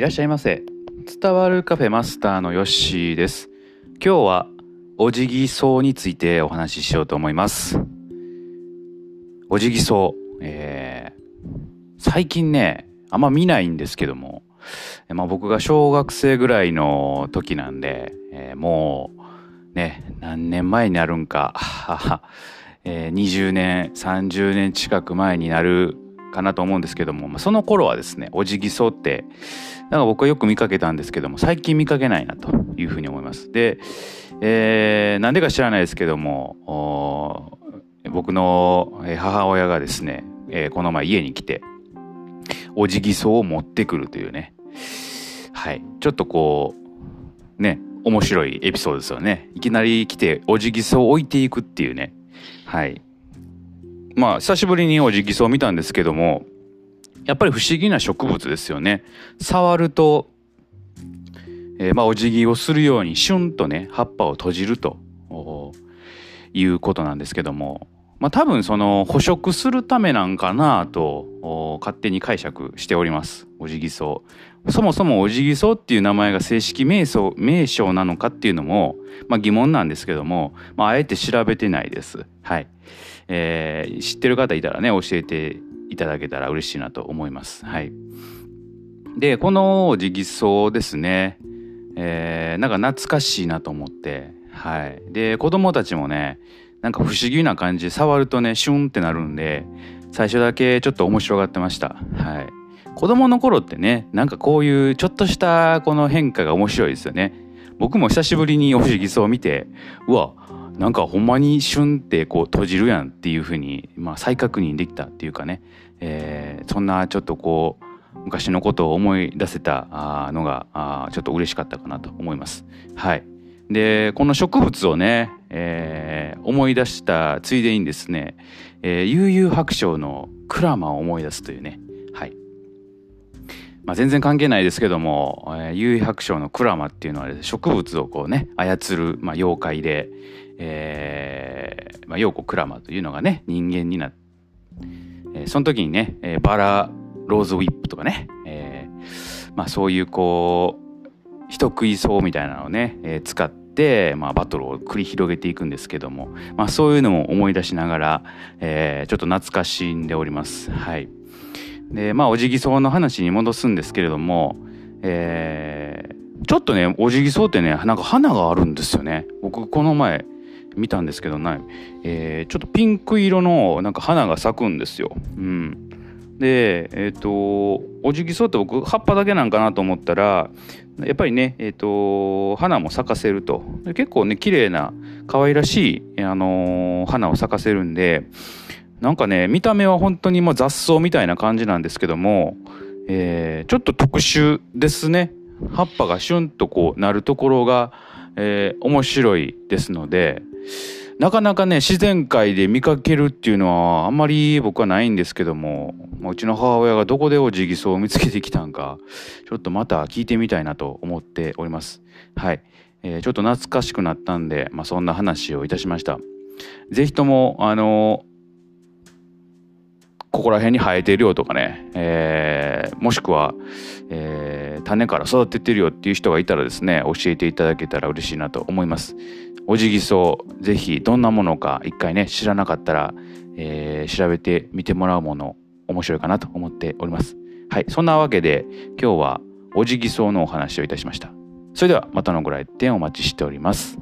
いらっしゃいませ。伝わるカフェマスターのヨッシーです。今日はお辞儀草についてお話ししようと思います。お辞儀草、えー、最近ね、あんま見ないんですけども、まあ、僕が小学生ぐらいの時なんで、えー、もうね、何年前になるんか、えー、20年、30年近く前になるかなと思うんですけども、その頃はですね、お辞儀草って、なんか僕はよく見かけたんですけども、最近見かけないなというふうに思います。で、えー、なんでか知らないですけども、僕の母親がですね、えー、この前家に来て、お辞儀草を持ってくるというね、はい、ちょっとこう、ね、面白いエピソードですよね。いきなり来てお辞儀草を置いていくっていうね、はい、まあ久しぶりにおじぎ草を見たんですけどもやっぱり不思議な植物ですよね。触ると、えー、まあお辞儀をするようにシュンとね葉っぱを閉じるということなんですけども。まあ多分その捕食するためなんかなと勝手に解釈しております。おじぎ草そもそもおじぎ草っていう名前が正式名称名称なのかっていうのも、まあ、疑問なんですけども、まあ、えて調べてないです。はい。えー、知ってる方いたらね教えていただけたら嬉しいなと思います。はい、でこの直訴ですね、えー、なんか懐かしいなと思って、はい、で子供たちもねなんか不思議な感じで触るとねシュンってなるんで最初だけちょっと面白がってました。はい子供の頃ってねなんかこういうちょっとしたこの変化が面白いですよね。僕も久しぶりにお不思議そうを見てうわなんかほんまに旬ってこう閉じるやんっていうふうに、まあ、再確認できたっていうかね、えー、そんなちょっとこう昔のことを思い出せたのがちょっと嬉しかったかなと思います。はい、でこの植物をね、えー、思い出したついでにですね、えー、悠々白書のクラマを思い出すというね、はい。まあ、全然関係ないですけども、えー、悠々白書のクラマっていうのは、植物をこうね操る、まあ、妖怪で、えー、まあ、陽子クラマというのがね、人間になって、えー、その時にね、えー、バラローズウィップとかね、えー、まあそういうこう、人食いそうみたいなのをね、えー、使って、まあ、バトルを繰り広げていくんですけども、まあ、そういうのも思い出しながら、えー、ちょっと懐かしんでおります。はい。で、まあ、おじぎそうの話に戻すんですけれども、えー、ちょっとね、おじぎそうってね、なんか花があるんですよね。僕、この前、見たんですけどない、えー、ちょっとピンク色のなんか花が咲くんですよ。うん、でえっ、ー、とおじぎそうって僕葉っぱだけなんかなと思ったらやっぱりね、えーと、花も咲かせると。結構ね綺麗な可愛らしい、あのー、花を咲かせるんでなんかね見た目は本当にもう雑草みたいな感じなんですけども、えー、ちょっと特殊ですね。葉っぱがシュンとこうなるところが、えー、面白いですのでなかなかね自然界で見かけるっていうのはあんまり僕はないんですけどもうちの母親がどこでおじぎそうを見つけてきたんかちょっとまた聞いてみたいなと思っております。はい、えー、ちょっと懐かしくなったんで、まあ、そんな話をいたしました。是非ともあのここら辺に生えてるよとかね、えー、もしくは、えー、種から育ててるよっていう人がいたらですね教えていただけたら嬉しいなと思います。おじぎそうぜひどんなものか一回ね知らなかったら、えー、調べてみてもらうもの面白いかなと思っております。はいそんなわけで今日はおじぎそうのお話をいたしました。それではまたのご来店お待ちしております。